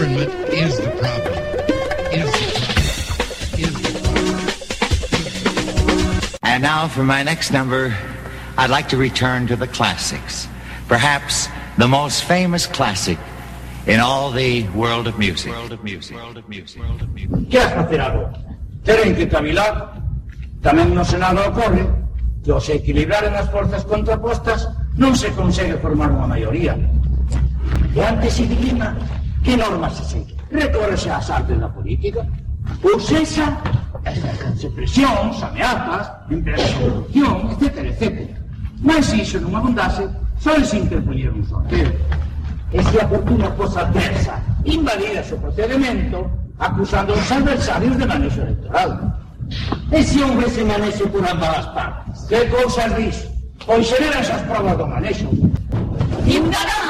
Government is the problem. Is the problem. Is the problem. And now for my next number, I'd like to return to the classics. Perhaps the most famous classic in all the world of music. World of music. World of music. World of music. Que has facer agora? Teren que cavilar. Tamén no Senado ocorre que ao se equilibraren as forzas contrapostas non se consegue formar unha maioría. E antes se dilema que normas se segue. Recórrese ás artes da política. Ou sexa, exercense presións, ameazas, empresa de corrupción, etc, etc. Mas se iso non abundase, só se interpoñer un sorteo. E se a fortuna fosa adversa, invalidase o procedimento, acusando aos adversarios de manexo electoral. E se houvese manexo por ambas as partes? Que cousas dis? Pois xeran esas provas do manexo. Ciudadanos,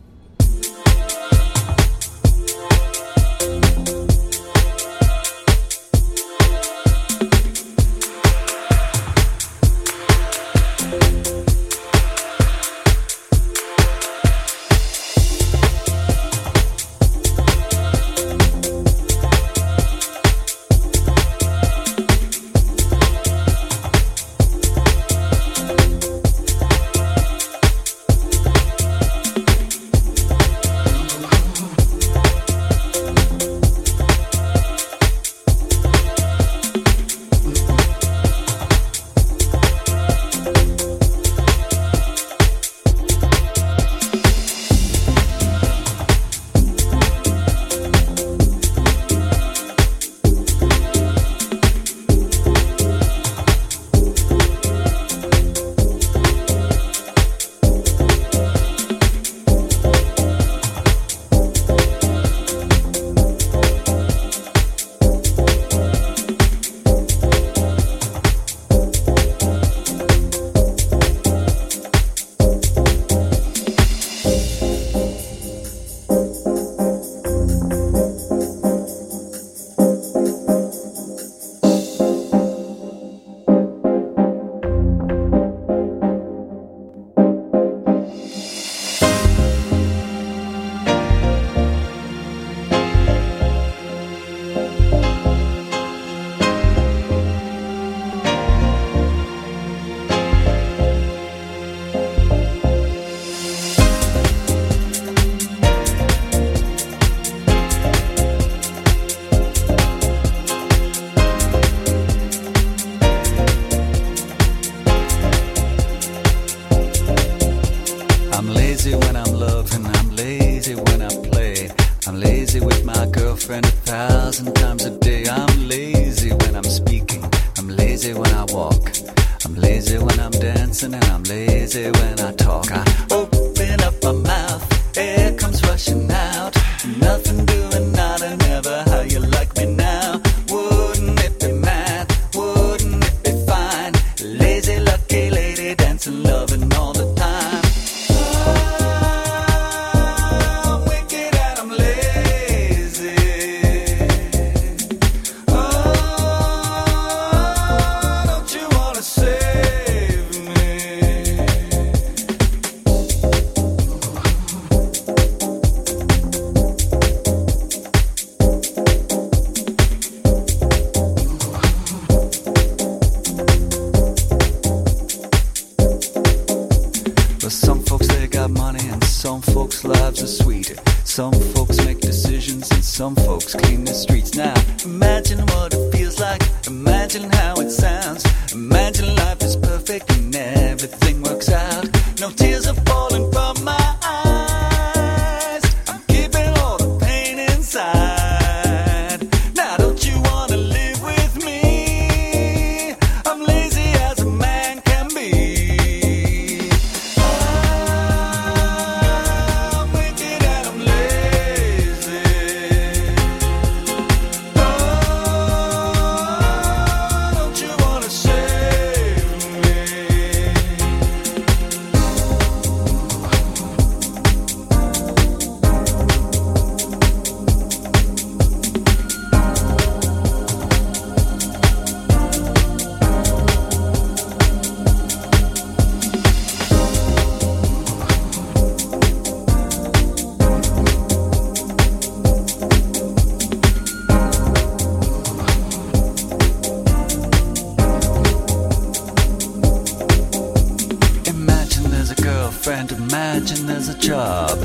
friend. Imagine there's a job.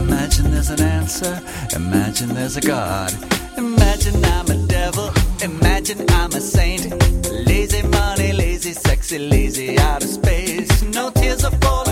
Imagine there's an answer. Imagine there's a God. Imagine I'm a devil. Imagine I'm a saint. Lazy money, lazy, sexy, lazy out of space. No tears are falling.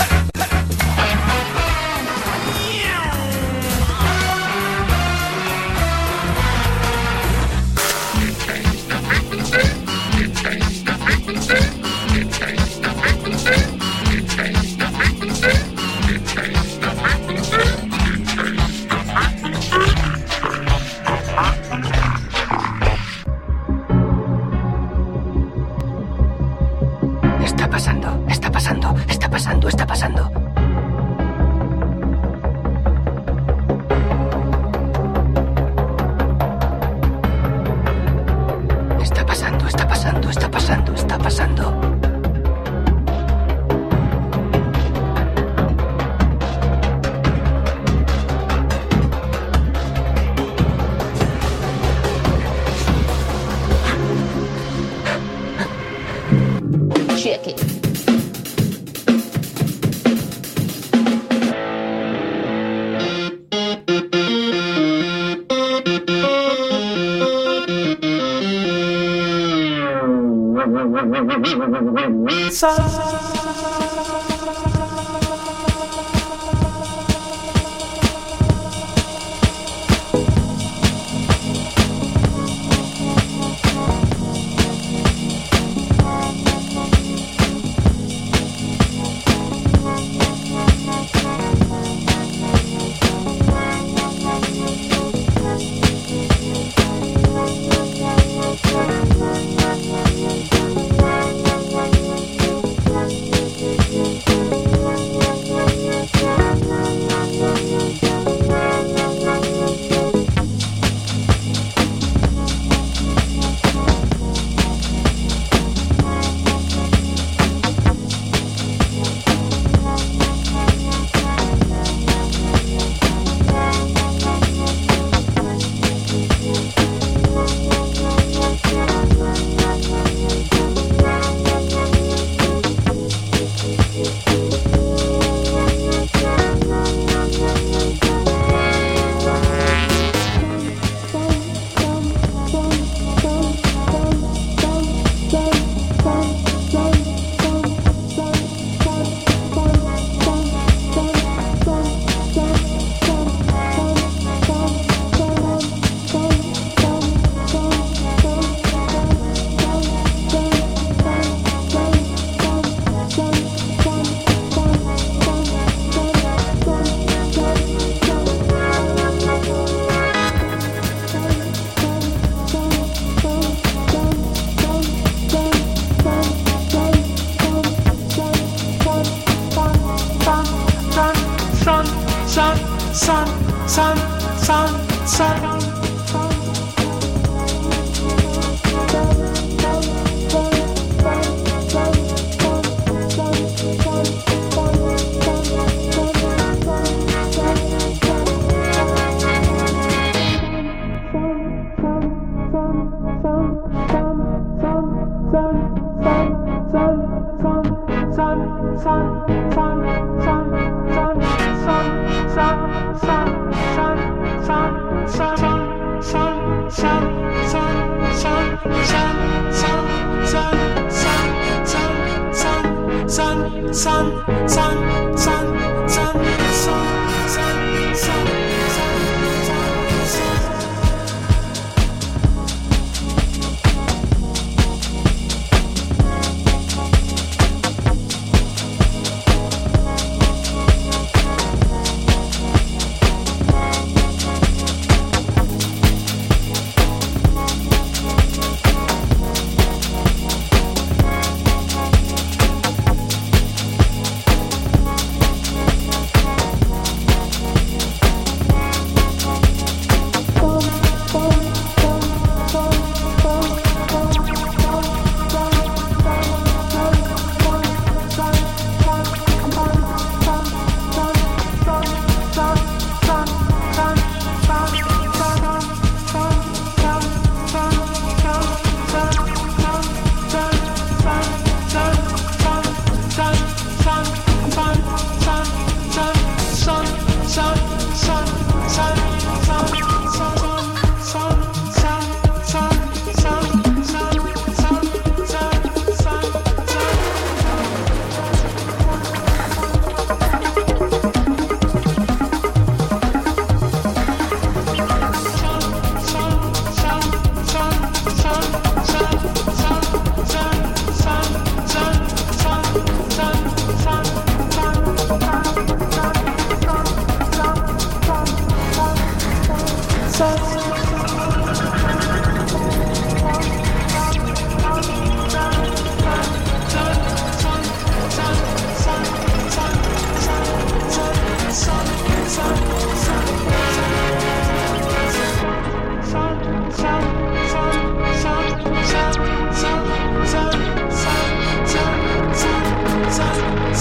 inside.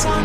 Sun,